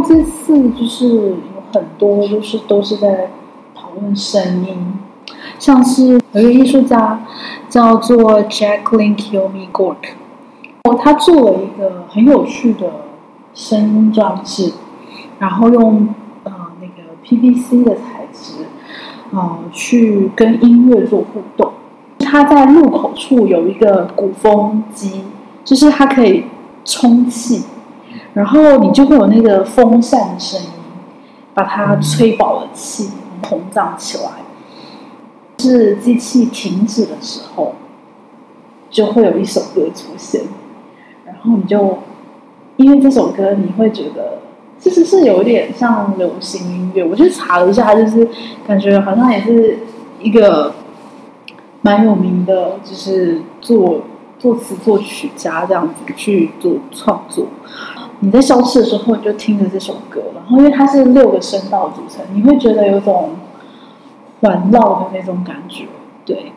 这次就是有很多就是都是在讨论声音，像是有一个艺术家叫做 Jacqueline Kiyomi Gork，哦，他做了一个很有趣的声音装置，然后用呃那个 PVC 的材质，呃去跟音乐做互动。他在入口处有一个鼓风机，就是它可以充气。然后你就会有那个风扇的声音，把它吹饱了气，膨胀起来。是机器停止的时候，就会有一首歌出现。然后你就因为这首歌，你会觉得其实是有点像流行音乐。我去查了一下，就是感觉好像也是一个蛮有名的，就是作作词作曲家这样子去做创作。你在消失的时候，你就听着这首歌，然后因为它是六个声道组成，你会觉得有种环绕的那种感觉。对，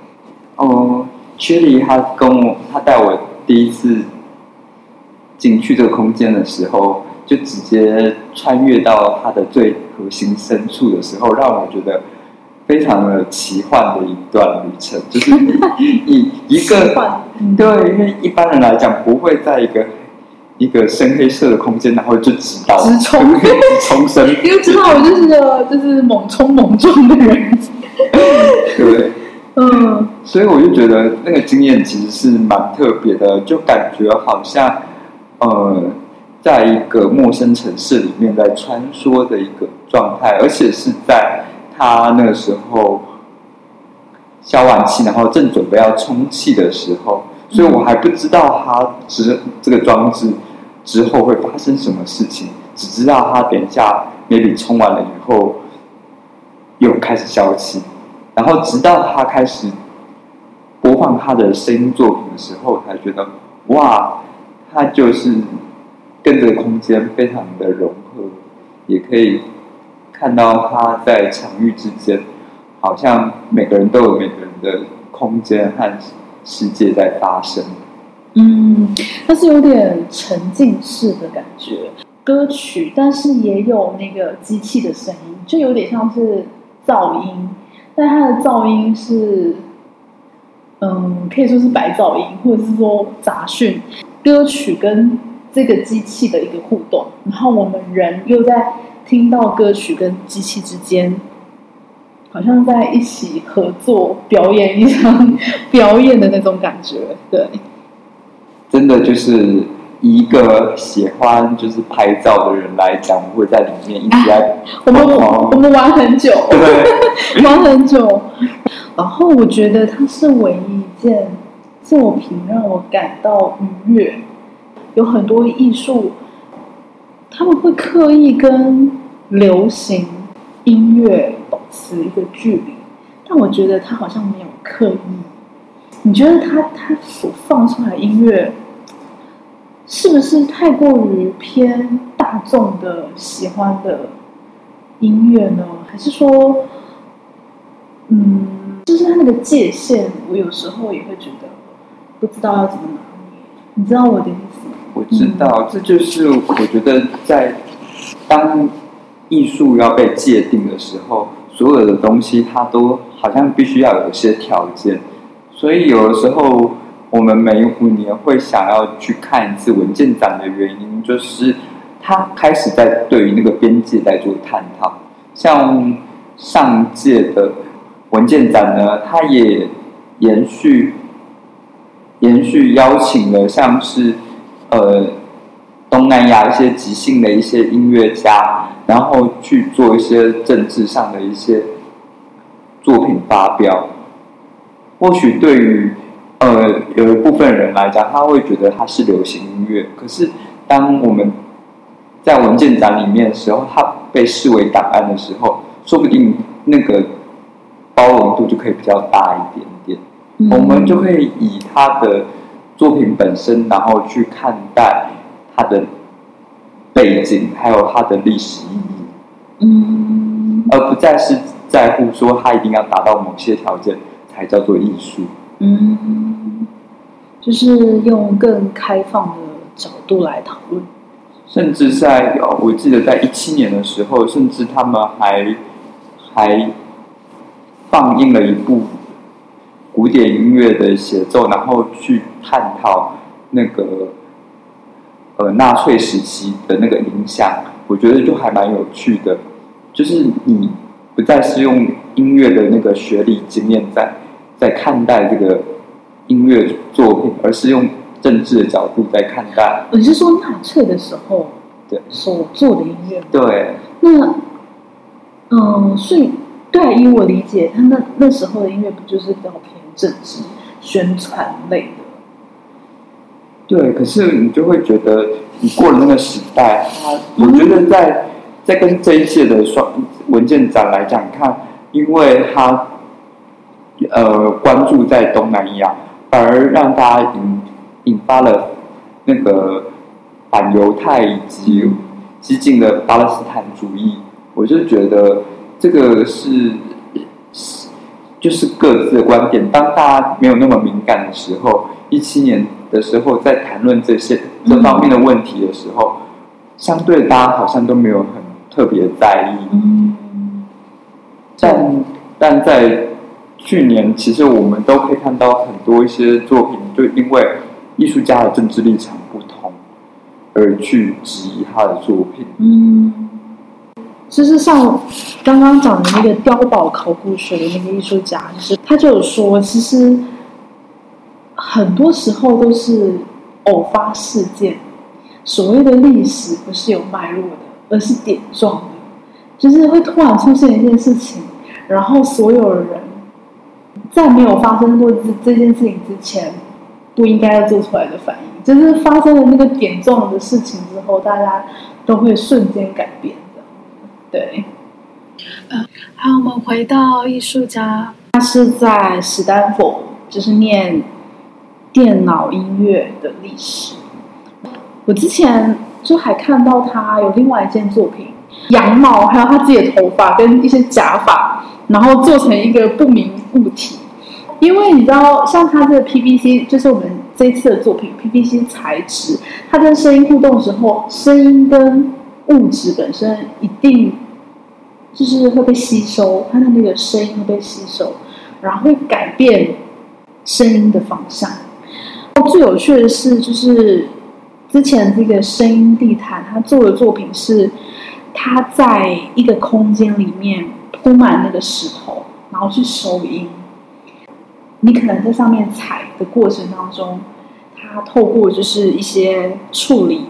哦，薛离他跟我，他带我第一次进去这个空间的时候，就直接穿越到它的最核心深处的时候，让我觉得非常的奇幻的一段旅程，就是以一个对，因为一般人来讲不会在一个。一个深黑色的空间，然后就直到直冲，直冲身，因为知道我就是个就是猛冲猛撞的人，对，嗯，所以我就觉得那个经验其实是蛮特别的，就感觉好像呃，在一个陌生城市里面在穿梭的一个状态，而且是在他那个时候消完气，然后正准备要充气的时候，所以我还不知道他只这个装置。之后会发生什么事情？只知道他等一下 maybe 冲完了以后又开始消气，然后直到他开始播放他的声音作品的时候，才觉得哇，他就是跟这个空间非常的融合，也可以看到他在场域之间，好像每个人都有每个人的空间和世界在发生。嗯，它是有点沉浸式的感觉，歌曲，但是也有那个机器的声音，就有点像是噪音，但它的噪音是，嗯，可以说是白噪音，或者是说杂讯。歌曲跟这个机器的一个互动，然后我们人又在听到歌曲跟机器之间，好像在一起合作表演一场 表演的那种感觉，对。真的就是一个喜欢就是拍照的人来讲，我会在里面一直在我们我们玩很久，对，玩很久。然后我觉得它是唯一一件作品让我感到愉悦。有很多艺术，他们会刻意跟流行音乐保持一个距离，但我觉得他好像没有刻意。你觉得他他所放出来音乐，是不是太过于偏大众的喜欢的音乐呢？还是说，嗯，就是他那个界限，我有时候也会觉得不知道要怎么拿捏。你知道我的意思吗？我知道，这就是我觉得在当艺术要被界定的时候，所有的东西它都好像必须要有一些条件。所以有的时候，我们每五年会想要去看一次文件展的原因，就是他开始在对于那个边界在做探讨。像上届的文件展呢，它也延续延续邀请了像是呃东南亚一些即兴的一些音乐家，然后去做一些政治上的一些作品发表。或许对于呃有一部分人来讲，他会觉得它是流行音乐。可是当我们在文件展里面的时候，它被视为档案的时候，说不定那个包容度就可以比较大一点点。我们就可以以他的作品本身，然后去看待他的背景，还有他的历史意义。嗯，而不再是在乎说他一定要达到某些条件。才叫做艺术。嗯，就是用更开放的角度来讨论。甚至在呃我记得在一七年的时候，甚至他们还还放映了一部古典音乐的协奏，然后去探讨那个呃纳粹时期的那个影响，我觉得就还蛮有趣的，就是你不再是用音乐的那个学历经验在在看待这个音乐作品，而是用政治的角度在看待。你是说纳粹的时候对所做的音乐吗？对，那，嗯，所以对啊，以我理解，他那那时候的音乐不就是比较偏政治宣传类的？对，可是你就会觉得，你过了那个时代，它，我觉得在在跟这一届的双文件展来讲看，因为它呃关注在东南亚，反而让大家引引发了那个反犹太以及激进的巴勒斯坦主义，我就觉得这个是就是各自的观点。当大家没有那么敏感的时候，一七年的时候在谈论这些这方面的问题的时候，相对大家好像都没有很特别在意。嗯，但但在去年，其实我们都可以看到很多一些作品，就因为艺术家的政治立场不同，而去质疑他的作品。嗯，其实像刚刚讲的那个碉堡考古学的那个艺术家，就是他就有说，其实很多时候都是偶发事件。所谓的历史不是有脉络的，而是点状的，就是会突然出现一件事情，然后所有人在没有发生过这这件事情之前，不应该要做出来的反应，就是发生了那个点状的事情之后，大家都会瞬间改变的。对，好，我们回到艺术家，他是在史丹佛，就是念电脑音乐的历史。我之前就还看到他有另外一件作品，羊毛，还有他自己的头发跟一些假发，然后做成一个不明物体。因为你知道，像他这个 PVC，就是我们这一次的作品 PVC 材质，它跟声音互动的时候，声音跟物质本身一定就是会被吸收，它的那个声音会被吸收，然后会改变声音的方向。最有趣的是，就是之前这个声音地毯，他做的作品是他在一个空间里面铺满那个石头，然后去收音。你可能在上面踩的过程当中，它透过就是一些处理，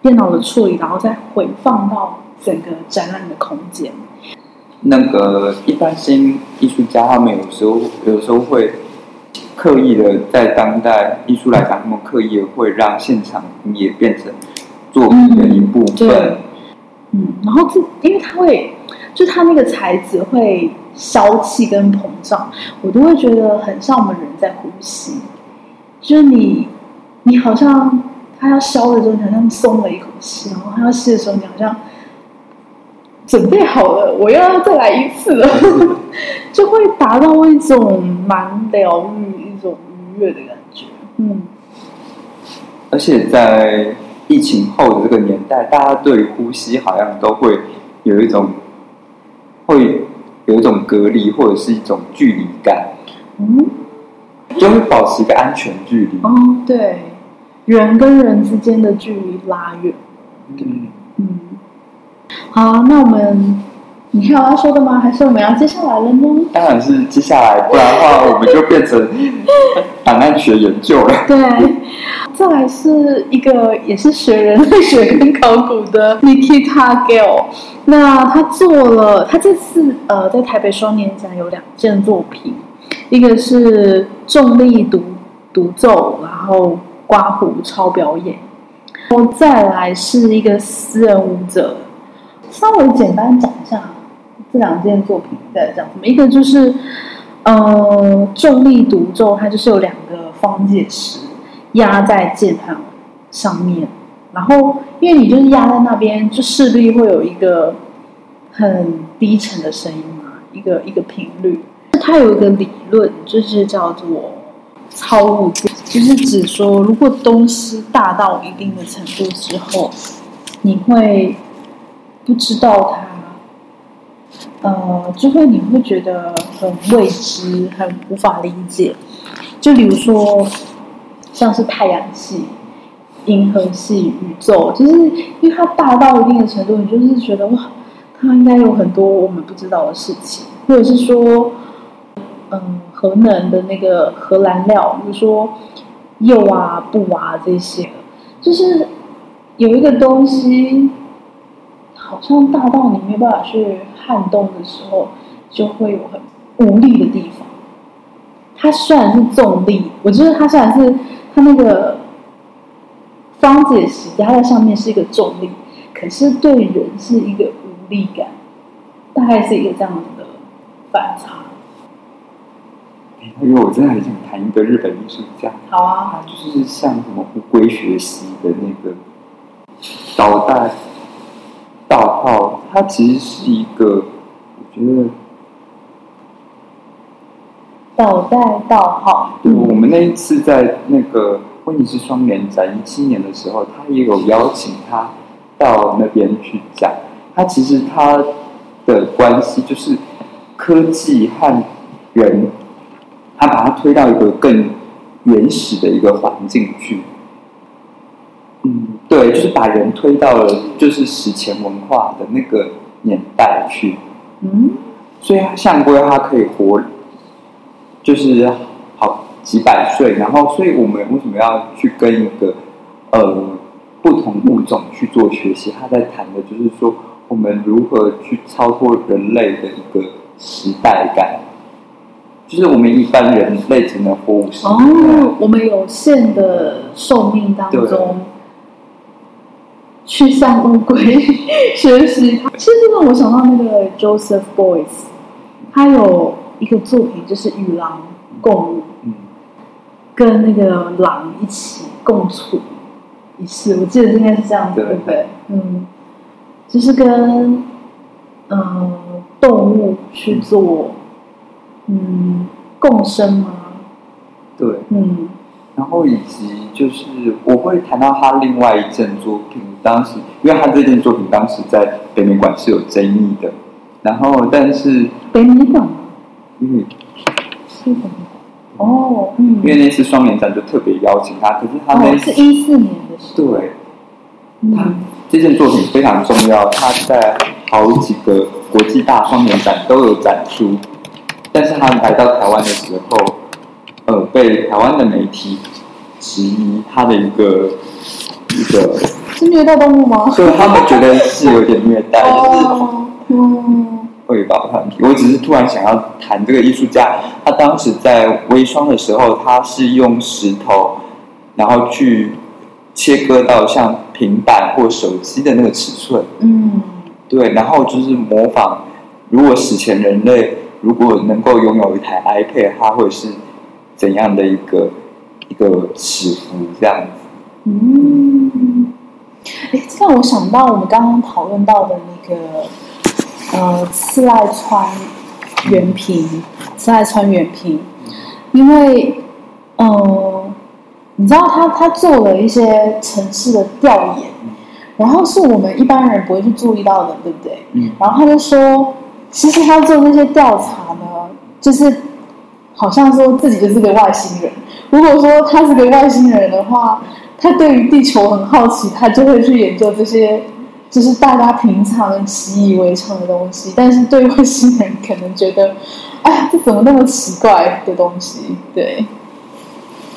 电脑的处理，然后再回放到整个展览的空间。那个一般新艺术家，他们有时候有时候会刻意的在当代艺术来讲，他们刻意的会让现场也变成作品的一部分。对，嗯，然后这因为它会，就它那个材质会消气跟膨胀，我都会觉得很像我们人在呼吸，就是你你好像它要消的时候，你好像松了一口气，然后它要吸的时候，你好像准备好了，我又要再来一次了，就会达到一种蛮疗愈、一种愉悦的感觉。嗯，而且在疫情后的这个年代，大家对呼吸好像都会有一种会有一种隔离，或者是一种距离感，嗯，就会保持一个安全距离。哦，对，人跟人之间的距离拉远。嗯，嗯，好，那我们你还有要说的吗？还是我们要接下来了呢？当然是接下来，不然的话我们就变成 档案学研究了。对，再来是一个也是学人类学跟考古的 Nikita Gale，那他做了，他这次呃在台北双年展有两件作品，一个是重力独独奏，然后刮胡超表演，然后再来是一个私人舞者，稍微简单讲一下这两件作品在讲什么，一个就是。呃，重力独奏，它就是有两个方解石压在键盘上面，然后因为你就是压在那边，就势必会有一个很低沉的声音嘛，一个一个频率。它有一个理论，就是叫做超物质，就是指说，如果东西大到一定的程度之后，你会不知道它，呃，就会你会觉得很未知，很无法理解。就比如说，像是太阳系、银河系、宇宙，就是因为它大到一定的程度，你就是觉得哇，它应该有很多我们不知道的事情，或者是说，嗯，核能的那个核燃料，比如说铀啊、钚啊这些，就是有一个东西，好像大到你没办法去撼动的时候，就会有很无力的地方。它虽然是重力，我觉得它虽然是它那个方解石压在上面是一个重力，可是对人是一个无力感，大概是一个这样子的反差。因为我真的很想谈一个日本艺术家，好啊，他就是像什么乌龟学习的那个导弹大炮，它其实是一个，我觉得。倒带倒号，对，我们那一次在那个威尼斯双年展一七年的时候，他也有邀请他到那边去讲。他其实他的关系就是科技和人，他把它推到一个更原始的一个环境去。嗯，对，就是把人推到了就是史前文化的那个年代去。嗯，所以象龟它可以活。就是好几百岁，然后，所以我们为什么要去跟一个呃不同物种去做学习？他在谈的就是说，我们如何去超脱人类的一个时代感，就是我们一般人类只能活五十年，哦，我们有限的寿命当中，去向乌龟学习。其实让我想到那个 Joseph Boyce，他有。一个作品就是与狼共舞，跟那个狼一起共处一室，我记得应该是这样子，对不对？嗯，就是跟嗯动物去做嗯共生吗？对，嗯，然后以及就是我会谈到他另外一件作品，当时因为他这件作品当时在北美馆是有争议的，然后但是北美馆。因为是的，哦，嗯，因为那次双年展就特别邀请他，可是他那是一四年的事，对，他这件作品非常重要，他在好几个国际大双年展都有展出，但是他来到台湾的时候，呃，被台湾的媒体质疑他的一个一个是虐待动物吗？所以他们觉得是有点虐待，就是嗯。会搞团体，我只是突然想要谈这个艺术家，他当时在微霜的时候，他是用石头，然后去切割到像平板或手机的那个尺寸，嗯，对，然后就是模仿，如果史前人类如果能够拥有一台 iPad，它会是怎样的一个一个起伏这样子？嗯，哎，这让我想到我们刚刚讨论到的那个。呃，次赖川原平，次赖川原平，因为，呃，你知道他他做了一些城市的调研，然后是我们一般人不会去注意到的，对不对？嗯。然后他就说，其实他做那些调查呢，就是好像说自己就是个外星人。如果说他是个外星人的话，他对于地球很好奇，他就会去研究这些。就是大家平常习以为常的东西，但是对外星人可能觉得，哎，这怎么那么奇怪的东西？对，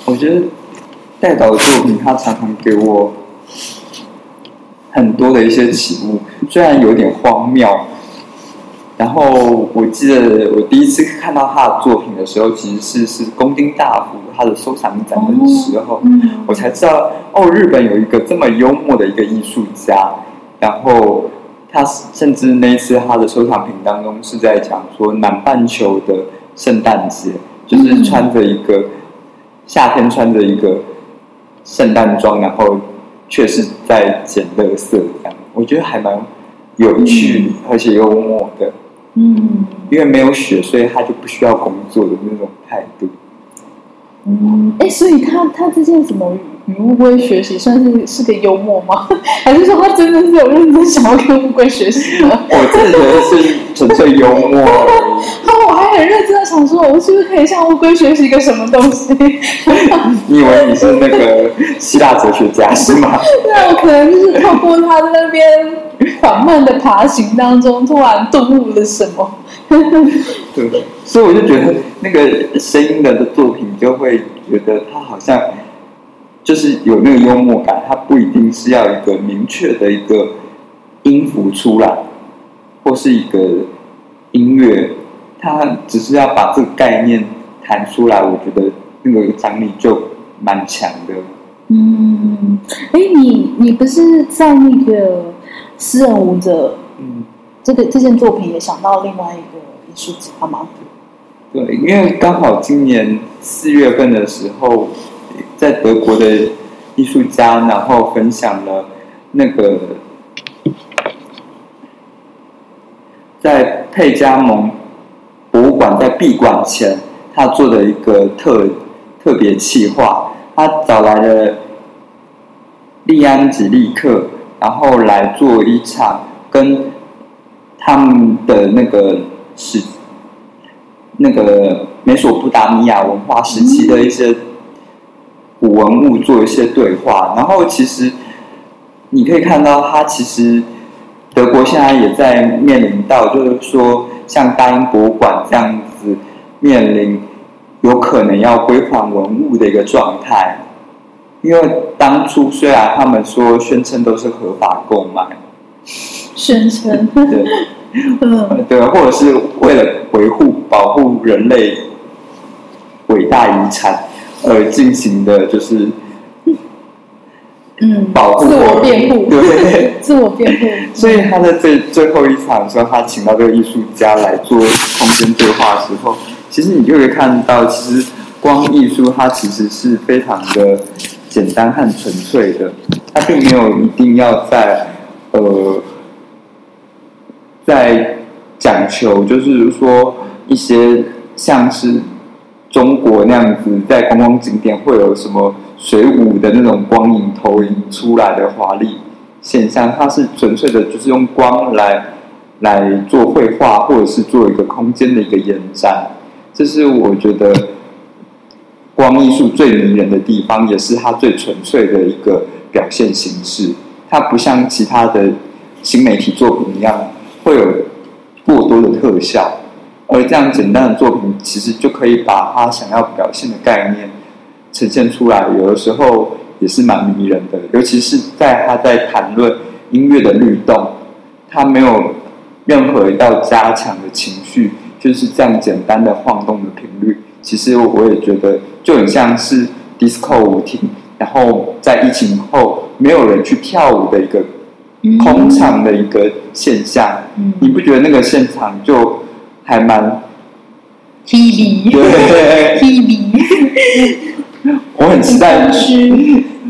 我觉得代导的作品，他常常给我很多的一些启悟，虽然有点荒谬。然后我记得我第一次看到他的作品的时候，其实是是宫丁大夫他的收藏展的时候，我才知道哦，日本有一个这么幽默的一个艺术家。然后他甚至那一次他的收藏品当中是在讲说南半球的圣诞节，就是穿着一个夏天穿着一个圣诞装，然后却是在捡垃圾这样，我觉得还蛮有趣而且幽默的。嗯，因为没有雪，所以他就不需要工作的那种态度。嗯，哎，所以他他这件什么与乌龟学习，算是是个幽默吗？还是说他真的是有认真想要跟乌龟学习呢？我真的觉得是纯粹幽默而已。他我还很认真的想说，我是不是可以向乌龟学习一个什么东西？你以为你是那个希腊哲学家是吗？对啊，我可能就是透过他在那边缓慢的爬行当中，突然顿悟了什么。对，所以我就觉得那个声音的作品，就会觉得他好像就是有那个幽默感，它不一定是要一个明确的一个音符出来，或是一个音乐，它只是要把这个概念弹出来，我觉得那个张力就蛮强的。嗯，哎，你你不是在那个私人舞者嗯，这个这件作品也想到另外一个艺术家吗？对，因为刚好今年四月份的时候，在德国的艺术家，然后分享了那个在佩加蒙博物馆在闭馆前，他做的一个特特别企划，他找来了利安吉利克，然后来做一场跟他们的那个史那个美索不达米亚文化时期的一些古文物做一些对话，然后其实你可以看到，它其实德国现在也在面临到，就是说像大英博物馆这样子面临有可能要归还文物的一个状态，因为当初虽然他们说宣称都是合法购买，宣称，对。嗯。对，或者是为了维护、保护人类伟大遗产而进行的，就是嗯，保护自我辩护，对，自我辩护，所以他在最最后一场的时候，他请到这个艺术家来做空间对话的时候，其实你就会看到，其实光艺术它其实是非常的简单和纯粹的，它并没有一定要在呃在讲求，就是说一些像是中国那样子，在观光景点会有什么水舞的那种光影投影出来的华丽现象，它是纯粹的，就是用光来来做绘画，或者是做一个空间的一个延展。这是我觉得光艺术最迷人的地方，也是它最纯粹的一个表现形式。它不像其他的新媒体作品一样，会有过多的特效，而这样简单的作品，其实就可以把他想要表现的概念呈现出来。有的时候也是蛮迷人的，尤其是在他在谈论音乐的律动，他没有任何一道加强的情绪，就是这样简单的晃动的频率。其实我也觉得就很像是 disco 舞厅，然后在疫情后没有人去跳舞的一个空场的一个现象。嗯你不觉得那个现场就还蛮 T B 对？T B 我很期待，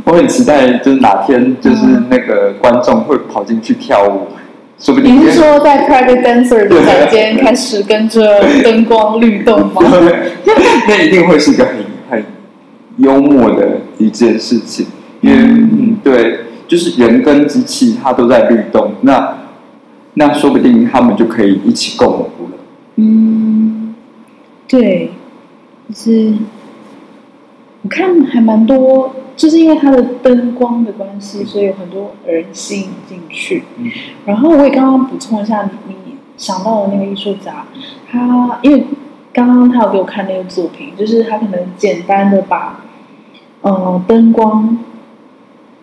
我很期待，就是哪天就是那个观众会跑进去跳舞，说不定你是说在 Private Dancer 的房间开始跟着灯光律动吗？那一定会是一个很很幽默的一件事情，因为嗯，对，就是人跟机器它都在律动，那那说不定他们就可以一起共舞了。嗯，对，就是我看还蛮多，就是因为它的灯光的关系，所以有很多人吸引进去。嗯然后我也刚刚补充一下，你你想到的那个艺术家，他因为刚刚他有给我看那个作品，就是他可能简单的把，呃，灯光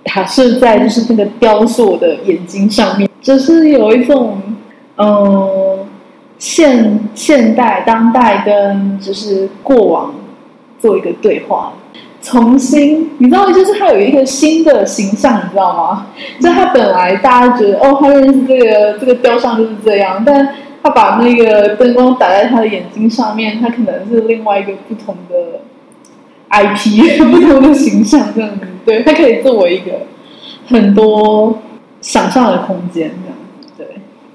打射在就是那个雕塑的眼睛上面，就是有一种，嗯、现现代、当代跟就是过往做一个对话，重新，你知道，就是他有一个新的形象，你知道吗？就他本来大家觉得哦，他认识这个这个雕像就是这样，但他把那个灯光打在他的眼睛上面，他可能是另外一个不同的 IP，不同的形象这样子。对，他可以作为一个很多想象的空间这样子。对，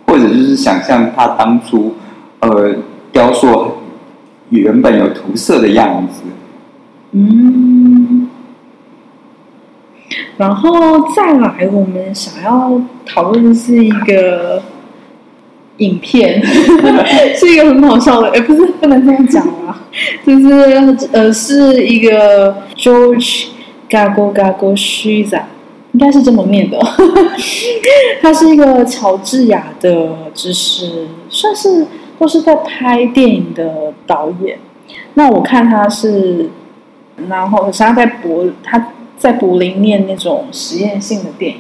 或者就是想象他当初呃雕塑原本有涂色的样子，嗯，然后再来，我们想要讨论的是一个影片，是一个很好笑的，哎，不是不能这样讲啊，就是呃，是一个 George Gago Gago Shiza，应该是这么念的，他是一个乔治亚的，就是算是都是在拍电影的导演。那我看他是，然后实他在柏他在柏林念那种实验性的电影，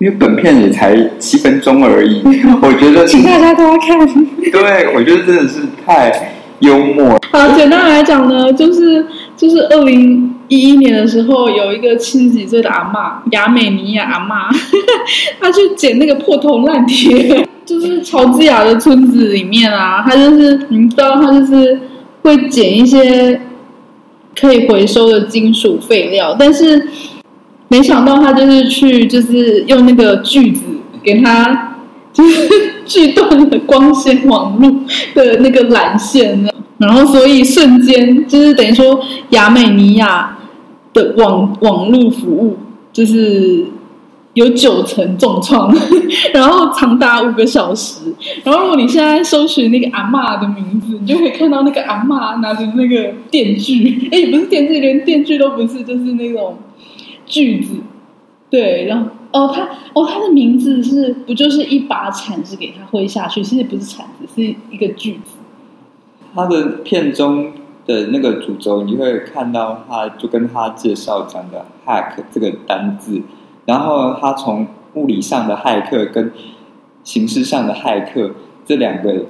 因为本片也才七分钟而已，我觉得请大家都要看。对，我觉得真的是太幽默。好，简单来讲呢，就是就是二零一一年的时候，有一个七十几岁的阿妈，亚美尼亚阿妈，她去捡那个破铜烂铁，就是乔治亚的村子里面啊，她就是你知道，她就是。会捡一些可以回收的金属废料，但是没想到他就是去，就是用那个锯子给他，就是 锯断了光纤网络的那个缆线，然后所以瞬间就是等于说亚美尼亚的网网络服务就是。有九层重创，然后长达五个小时。然后如果你现在搜寻那个阿妈的名字，你就可以看到那个阿妈拿着那个电锯，哎，不是电锯，连电锯都不是，就是那种锯子。对，然后哦，他哦，他的名字是不就是一把铲子给他挥下去？其实不是铲子，是一个锯子。他的片中的那个主轴，你会看到他就跟他介绍讲的 “hack” 这个单字。然后他从物理上的骇客跟形式上的骇客这两个，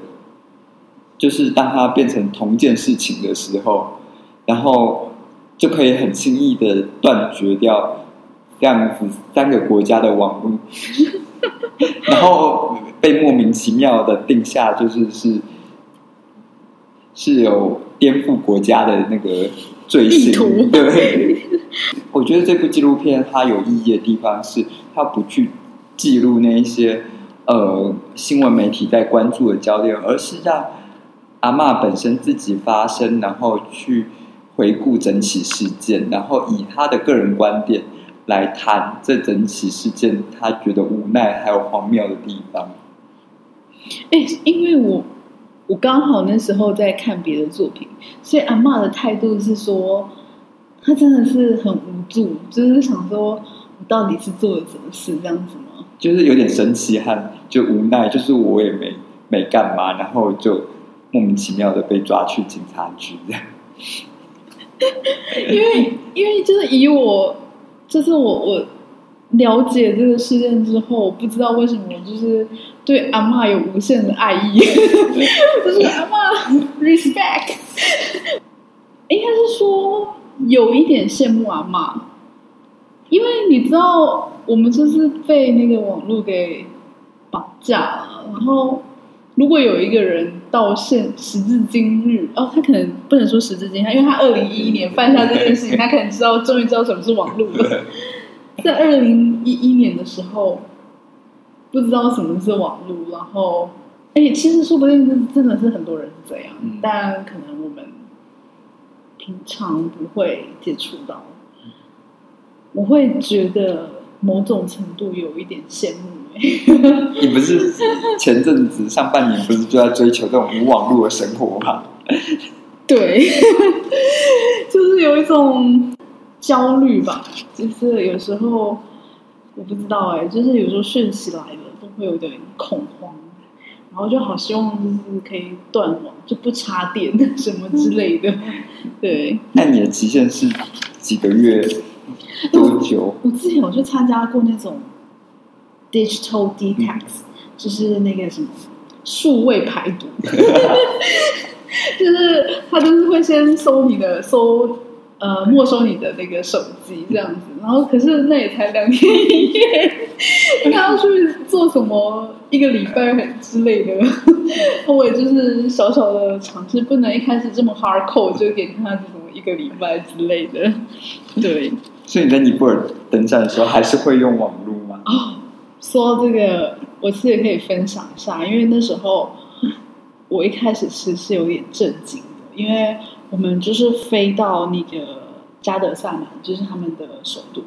就是当他变成同一件事情的时候，然后就可以很轻易的断绝掉这样子三个国家的网络，然后被莫名其妙的定下就是是是有颠覆国家的那个罪行，对。我觉得这部纪录片它有意义的地方是，它不去记录那一些呃新闻媒体在关注的焦点，而是让阿妈本身自己发声，然后去回顾整起事件，然后以他的个人观点来谈这整起事件，他觉得无奈还有荒谬的地方。哎，因为我我刚好那时候在看别的作品，所以阿妈的态度是说。他真的是很无助，就是想说，我到底是做了什么事这样子吗？就是有点生气和就无奈，就是我也没没干嘛，然后就莫名其妙的被抓去警察局这样。因为因为就是以我，就是我我了解这个事件之后，我不知道为什么就是对阿妈有无限的爱意，就是阿妈 respect，应该是说。有一点羡慕阿妈，因为你知道，我们就是被那个网络给绑架了。然后，如果有一个人到现时至今日，哦，他可能不能说时至今日，因为他二零一一年犯下这件事情，他可能知道，终于知道什么是网络了。在二零一一年的时候，不知道什么是网络，然后，哎，其实说不定真真的是很多人是这样，但可能我们。平常不会接触到，我会觉得某种程度有一点羡慕。你不是前阵子上半年不是就在追求这种无网络的生活吗？对，就是有一种焦虑吧。就是有时候我不知道哎，就是有时候讯息来了都会有点恐慌。然后就好希望就是可以断网，就不插电什么之类的。对，那你的极限是几个月？多久？我之前有去参加过那种 digital detox，就是那个什么数位排毒，就是他就是会先搜你的搜。呃，没收你的那个手机这样子，然后可是那也才两天一夜，他要去做什么一个礼拜之类的，我也就是小小的尝试，不能一开始这么 hard core 就给他这种一个礼拜之类的。对，所以你在尼泊尔登山的时候还是会用网络吗？哦，说到这个，我其实可以分享一下，因为那时候我一开始其实是有点震惊的，因为。我们就是飞到那个加德萨满，就是他们的首都。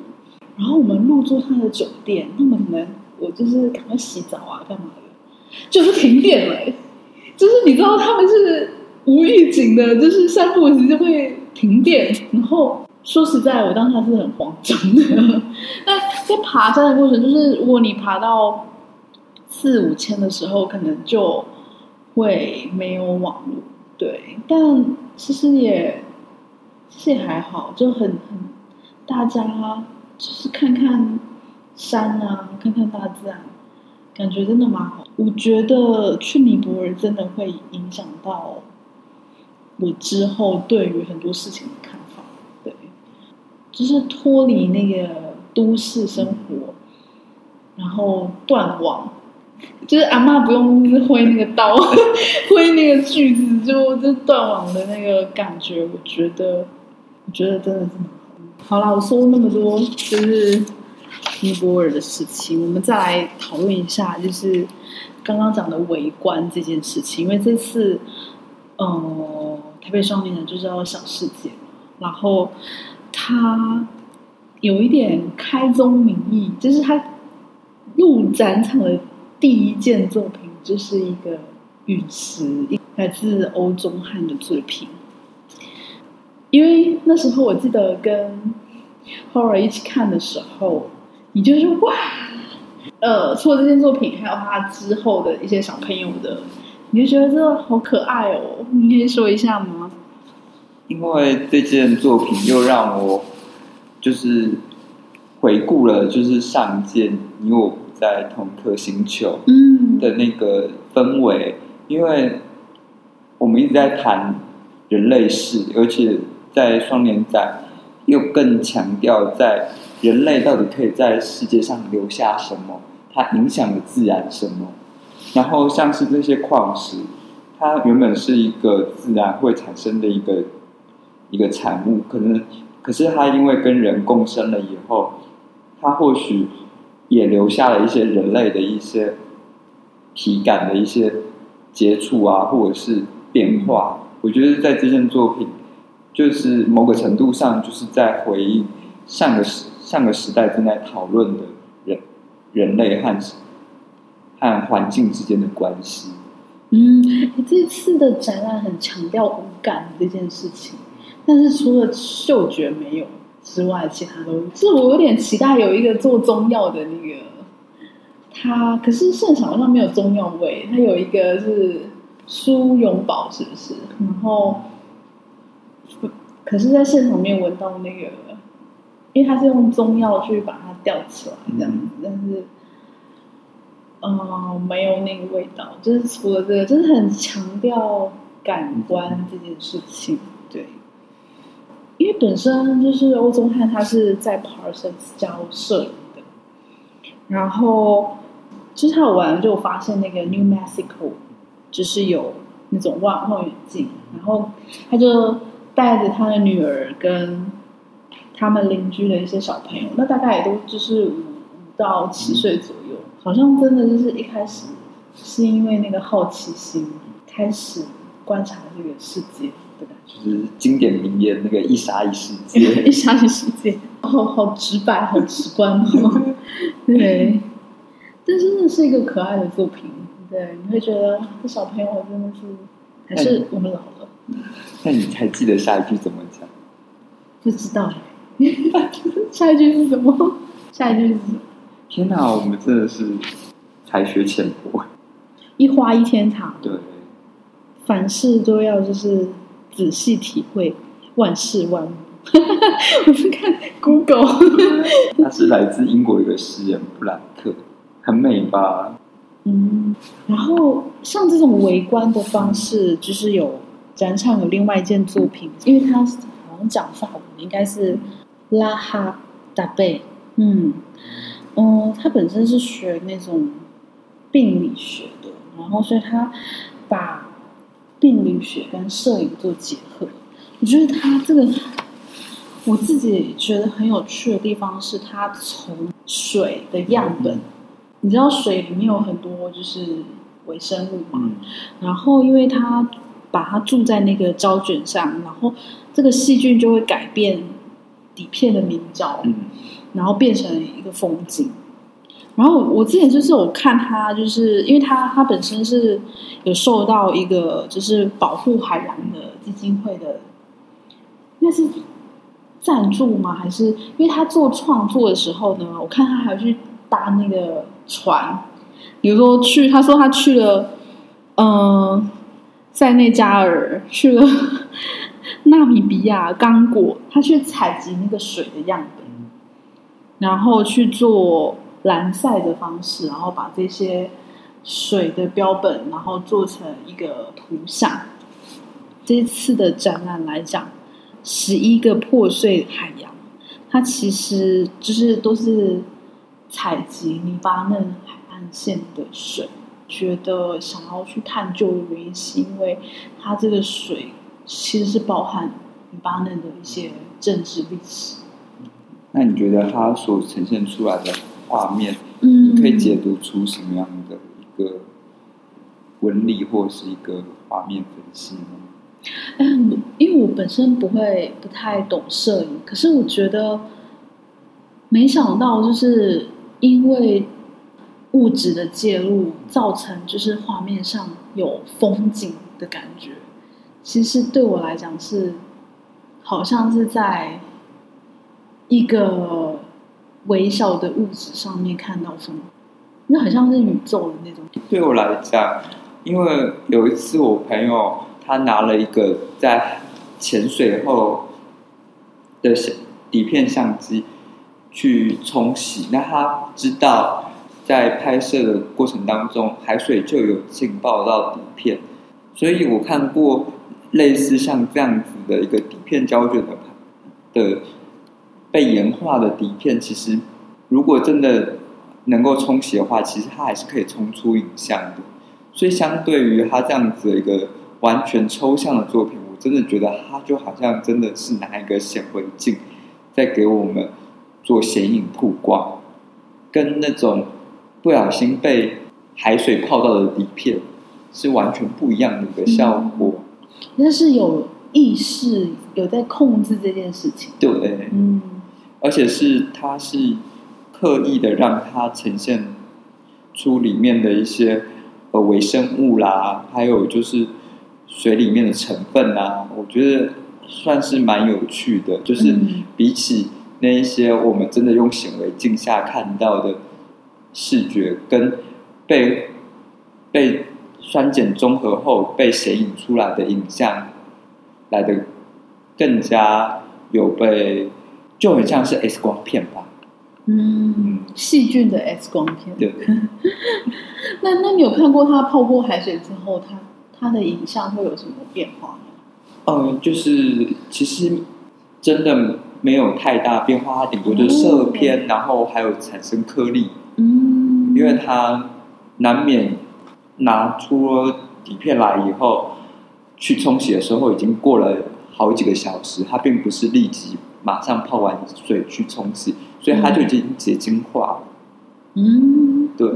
然后我们入住他的酒店，那么可能我就是赶快洗澡啊，干嘛的，就是停电了、欸就是你知道他们是无预警的，就是三不五时就会停电，然后说实在，我当下是很慌张的。那在爬山的过程，就是如果你爬到四五千的时候，可能就会没有网络，对，但其实也其实也还好，就很很大家就是看看山啊，看看大自然，感觉真的蛮好。我觉得去尼泊尔真的会影响到我之后对于很多事情的看法，对，就是脱离那个都市生活，然后断网。就是阿妈不用挥那个刀，挥那个锯子，就就断网的那个感觉，我觉得，我觉得真的是蛮好。好啦，我说那么多，就是尼泊尔的事情，我们再来讨论一下，就是刚刚讲的围观这件事情。因为这次，呃，台北双年展就叫小世界，然后他有一点开宗明义，就是他入展场的。第一件作品就是一个陨石，来自欧中汉的作品。因为那时候我记得跟 Horror 一起看的时候，你就说哇，呃，除了这件作品，还有他之后的一些小朋友的，你就觉得这好可爱哦。你可以说一下吗？因为这件作品又让我就是回顾了，就是上件，因为我。在同颗星球嗯的那个氛围，因为我们一直在谈人类史，而且在双年展又更强调在人类到底可以在世界上留下什么，它影响了自然什么。然后像是这些矿石，它原本是一个自然会产生的一个一个产物，可能可是它因为跟人共生了以后，它或许。也留下了一些人类的一些体感的一些接触啊，或者是变化。我觉得在这件作品，就是某个程度上，就是在回应上个时上个时代正在讨论的人人类和和环境之间的关系。嗯，这次的展览很强调五感这件事情，但是除了嗅觉没有。之外，其他都是我有点期待有一个做中药的那个，他可是现场好像没有中药味，他有一个是苏永宝，是不是？然后，可是在现场没有闻到那个，因为他是用中药去把它吊起来这样子，但是，嗯，没有那个味道，就是除了这个，就是很强调感官这件事情，对。因为本身就是欧宗汉，他是在 Parsons 教摄影的，然后就是他有玩，就发现那个 New Mexico 就是有那种望望远镜，然后他就带着他的女儿跟他们邻居的一些小朋友，那大概也都就是五五到七岁左右，好像真的就是一开始是因为那个好奇心开始观察这个世界。就是经典名言那个一沙一世界，一沙一世界，哦好直白，好直观哦。对，这真的是一个可爱的作品。对，你会觉得这小朋友真的是，还是我们老了？那你还记得下一句怎么讲？不知道。下一句是什么？下一句是什么？天哪，我们真的是才学浅薄。一花一天堂。对。凡事都要就是。仔细体会万事万物。我是看 Google，他是来自英国一个诗人布兰克，很美吧？嗯。然后像这种围观的方式，就是有展场有另外一件作品，因为他好像讲法文，应该是拉哈达贝。嗯嗯，他本身是学那种病理学的，然后所以他把。病理学跟摄影做结合，我觉得他这个我自己觉得很有趣的地方是，他从水的样本，你知道水里面有很多就是微生物嘛，然后因为他把它注在那个胶卷上，然后这个细菌就会改变底片的明胶，然后变成一个风景。然后我之前就是有看他，就是因为他他本身是有受到一个就是保护海洋的基金会的，那是赞助吗？还是因为他做创作的时候呢？我看他还要去搭那个船，比如说去，他说他去了，嗯，塞内加尔，去了 纳米比亚、刚果，他去采集那个水的样本，然后去做。蓝晒的方式，然后把这些水的标本，然后做成一个图像。这次的展览来讲，十一个破碎海洋，它其实就是都是采集黎巴嫩海岸线的水。觉得想要去探究的原因，是因为它这个水其实是包含黎巴嫩的一些政治历史。那你觉得它所呈现出来的？画面，嗯，可以解读出什么样的一个纹理，或是一个画面分析呢？嗯，因为我本身不会不太懂摄影，可是我觉得没想到，就是因为物质的介入，造成就是画面上有风景的感觉。其实对我来讲，是好像是在一个。微小的物质上面看到什么？那很像是宇宙的那种。对我来讲，因为有一次我朋友他拿了一个在潜水后的底片相机去冲洗，那他知道在拍摄的过程当中海水就有浸爆到底片，所以我看过类似像这样子的一个底片胶卷的的。被盐化的底片，其实如果真的能够冲洗的话，其实它还是可以冲出影像的。所以，相对于它这样子的一个完全抽象的作品，我真的觉得它就好像真的是拿一个显微镜在给我们做显影曝光，跟那种不小心被海水泡到的底片是完全不一样的一个效果。那是有意识有在控制这件事情，对，嗯。而且是，它是刻意的让它呈现出里面的一些呃微生物啦，还有就是水里面的成分啊，我觉得算是蛮有趣的。就是比起那一些我们真的用显微镜下看到的视觉，跟被被酸碱中和后被显影出来的影像来的更加有被。就很像是 X 光片吧，嗯，细菌的 X 光片。对。那那你有看过它泡过海水之后，它它的影像会有什么变化吗？嗯，就是其实真的没有太大变化，它顶多就是色偏，然后还有产生颗粒。嗯。因为它难免拿出底片来以后，去冲洗的时候已经过了好几个小时，它并不是立即。马上泡完水去冲洗，所以它就已经结晶化了。嗯，对，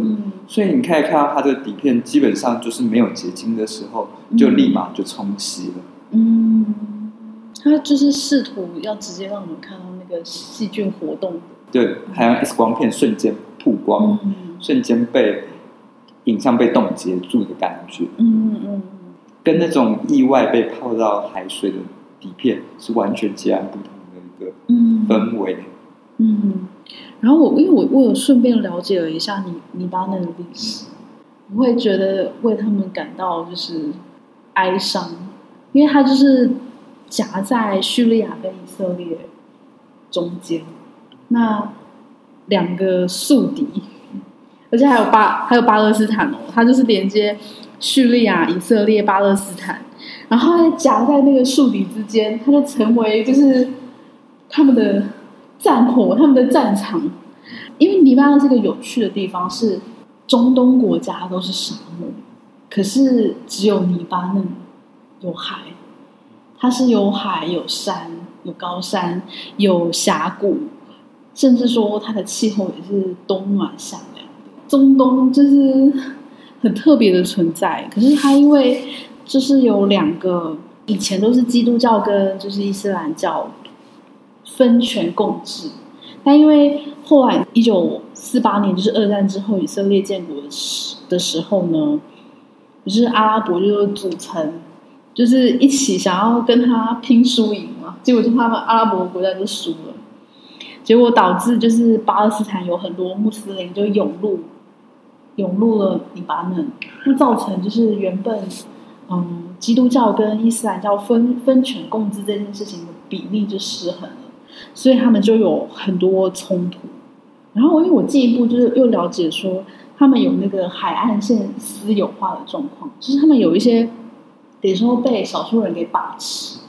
所以你可以看到它的底片基本上就是没有结晶的时候，就立马就冲洗了。嗯，它就是试图要直接让我们看到那个细菌活动。对，还有 X 光片瞬间曝光，瞬间被影像被冻结住的感觉。嗯嗯嗯，跟那种意外被泡到海水的底片是完全截然不同。嗯，氛围，嗯，然后我因为我我有顺便了解了一下你你巴那个历史，我会觉得为他们感到就是哀伤，因为他就是夹在叙利亚跟以色列中间，那两个宿敌，而且还有巴还有巴勒斯坦哦，他就是连接叙利亚、以色列、巴勒斯坦，然后夹在那个宿敌之间，他就成为就是。他们的战火，他们的战场，因为黎巴嫩这个有趣的地方是，中东国家都是沙漠，可是只有黎巴嫩有海，它是有海有山有高山有峡谷，甚至说它的气候也是冬暖夏凉。中东就是很特别的存在，可是它因为就是有两个以前都是基督教跟就是伊斯兰教。分权共治，但因为后来一九四八年就是二战之后以色列建国的时的时候呢，就是阿拉伯就组成，就是一起想要跟他拼输赢嘛，结果就他们阿拉伯国家就输了，结果导致就是巴勒斯坦有很多穆斯林就涌入，涌入了黎巴嫩，那造成就是原本嗯基督教跟伊斯兰教分分权共治这件事情的比例就失衡了。所以他们就有很多冲突。然后，因为我进一步就是又了解说，他们有那个海岸线私有化的状况，就是他们有一些，等于说被少数人给把持。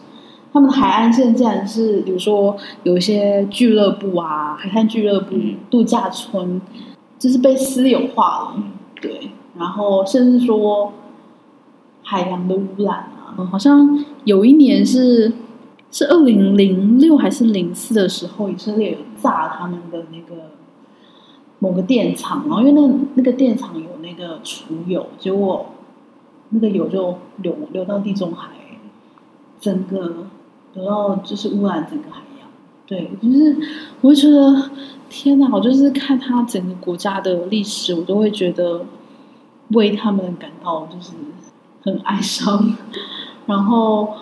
他们的海岸线竟然是，比如说有一些俱乐部啊，海滩俱乐部、度假村，就是被私有化了。对，然后甚至说海洋的污染啊，好像有一年是。是二零零六还是零四的时候，以色列有炸他们的那个某个电厂，然后因为那那个电厂有那个储油，结果那个油就流流到地中海，整个流到就是污染整个海洋。对，就是我会觉得天哪！我就是看他整个国家的历史，我都会觉得为他们感到就是很哀伤，然后。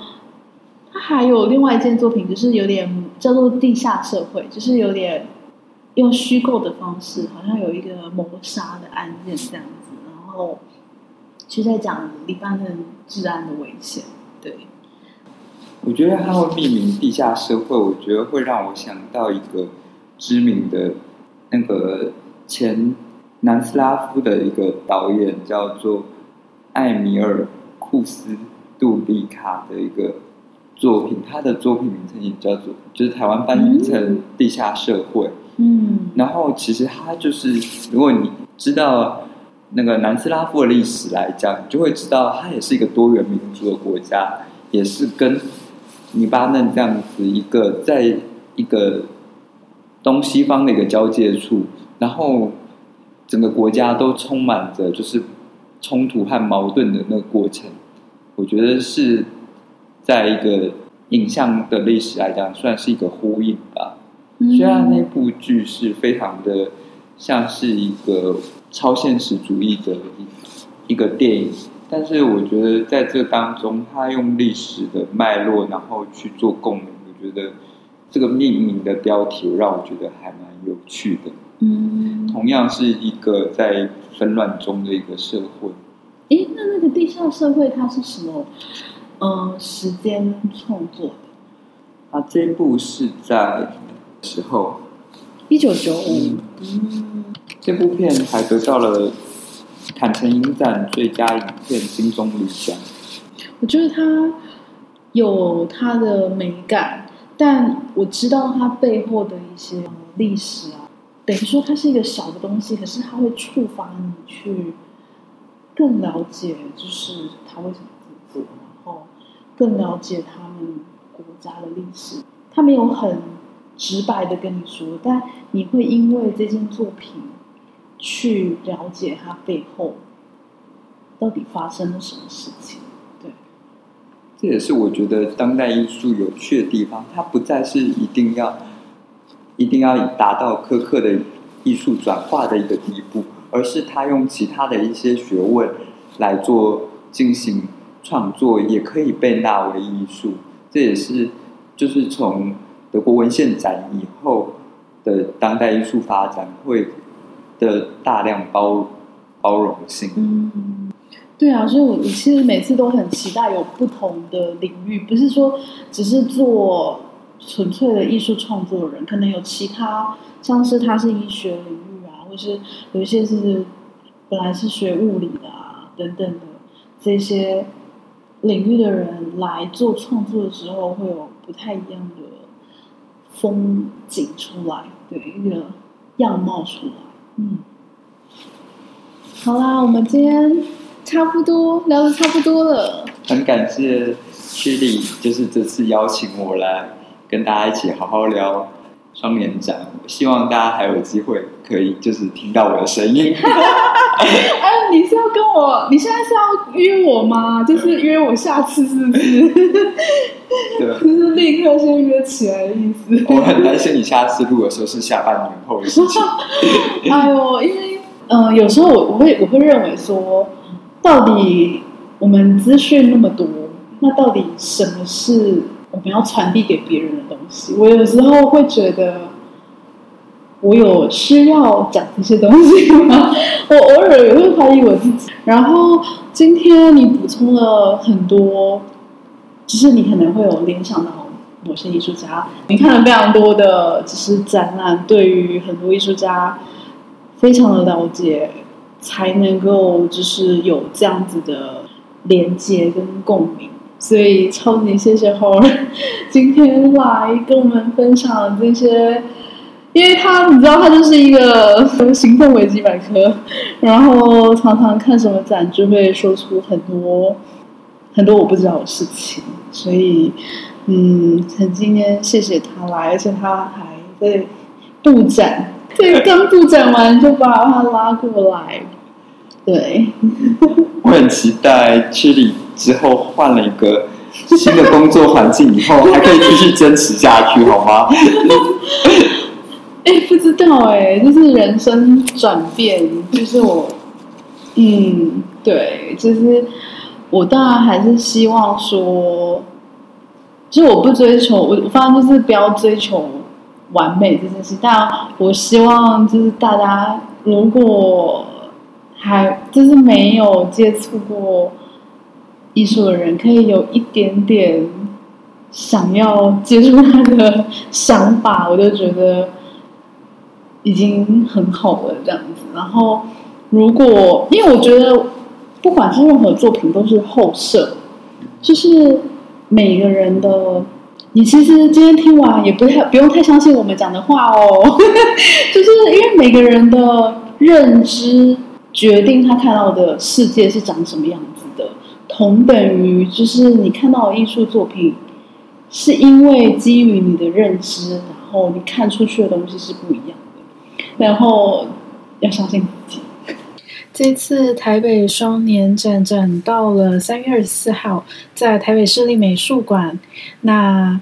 他还有另外一件作品，就是有点叫做《地下社会》，就是有点用虚构的方式，好像有一个谋杀的案件这样子，然后其实在讲黎巴嫩治安的危险。对，我觉得他会命名《地下社会》，我觉得会让我想到一个知名的那个前南斯拉夫的一个导演，叫做艾米尔·库斯杜利卡的一个。作品，他的作品名称也叫做，就是台湾翻译成《地下社会》。嗯，然后其实他就是，如果你知道那个南斯拉夫的历史来讲，你就会知道它也是一个多元民族的国家，也是跟黎巴嫩这样子一个在一个东西方的一个交界处，然后整个国家都充满着就是冲突和矛盾的那个过程，我觉得是。在一个影像的历史来讲，算是一个呼应吧。虽然那部剧是非常的像是一个超现实主义的一一个电影，但是我觉得在这当中，他用历史的脉络，然后去做共鸣。我觉得这个命名的标题让我觉得还蛮有趣的。嗯，同样是一个在纷乱中的一个社会。诶，那那个地下社会它是什么？嗯，时间创作的。他这部是在时候，一九九五。嗯，这部片还得到了坦诚影展最佳影片金棕榈奖。我觉得它有它的美感，但我知道它背后的一些历史啊。等于说它是一个小的东西，可是它会触发你去更了解，就是它为什么。更了解他们国家的历史，他没有很直白的跟你说，但你会因为这件作品去了解它背后到底发生了什么事情。对，这也是我觉得当代艺术有趣的地方，它不再是一定要一定要达到苛刻的艺术转化的一个地步，而是他用其他的一些学问来做进行。创作也可以被纳为艺术，这也是就是从德国文献展以后的当代艺术发展会的大量包包容性。嗯，对啊，所以我其实每次都很期待有不同的领域，不是说只是做纯粹的艺术创作人，可能有其他像是他是医学领域啊，或是有一些是本来是学物理的啊等等的这些。领域的人来做创作的时候，会有不太一样的风景出来，对一个样貌出来。嗯，好啦，我们今天差不多聊的差不多了。很感谢曲丽，就是这次邀请我来跟大家一起好好聊双年展。希望大家还有机会可以就是听到我的声音。哎，你是要跟我？我，你现在是要约我吗？就是约我下次是不是？对，就是立刻先约起来的意思。我很担心你下次录的时候是下半年后的事情。哎呦，因为呃，有时候我我会我会认为说，到底我们资讯那么多，那到底什么是我们要传递给别人的东西？我有时候会觉得。我有需要讲这些东西吗？我偶尔也会怀疑我自己。然后今天你补充了很多，就是你可能会有联想到某些艺术家，你看了非常多的就是展览，对于很多艺术家非常的了解，才能够就是有这样子的连接跟共鸣。所以超级谢谢 Hor，今天来跟我们分享这些。因为他，你知道，他就是一个行动维基百科，然后常常看什么展就会说出很多很多我不知道的事情，所以，嗯，很今天谢谢他来，而且他还在布展，对，刚布展完就把他拉过来，对，我很期待 Chili 之后换了一个新的工作环境以后，还可以继续坚持下去，好吗？哎，不知道哎，就是人生转变，就是我，嗯，对，就是我当然还是希望说，就是我不追求，我我发现就是不要追求完美这件事，但我希望就是大家如果还就是没有接触过艺术的人，可以有一点点想要接触他的想法，我就觉得。已经很好了，这样子。然后，如果因为我觉得，不管是任何作品，都是后设，就是每个人的。你其实今天听完，也不太不用太相信我们讲的话哦。就是因为每个人的认知决定他看到的世界是长什么样子的，同等于就是你看到的艺术作品，是因为基于你的认知，然后你看出去的东西是不一样的。然后要相信自己。这次台北双年展展到了三月二十四号，在台北市立美术馆。那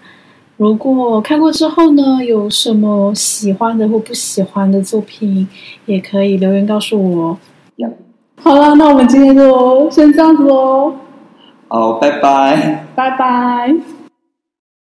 如果看过之后呢，有什么喜欢的或不喜欢的作品，也可以留言告诉我。好了，那我们今天就先这样子喽。好，拜拜。拜拜。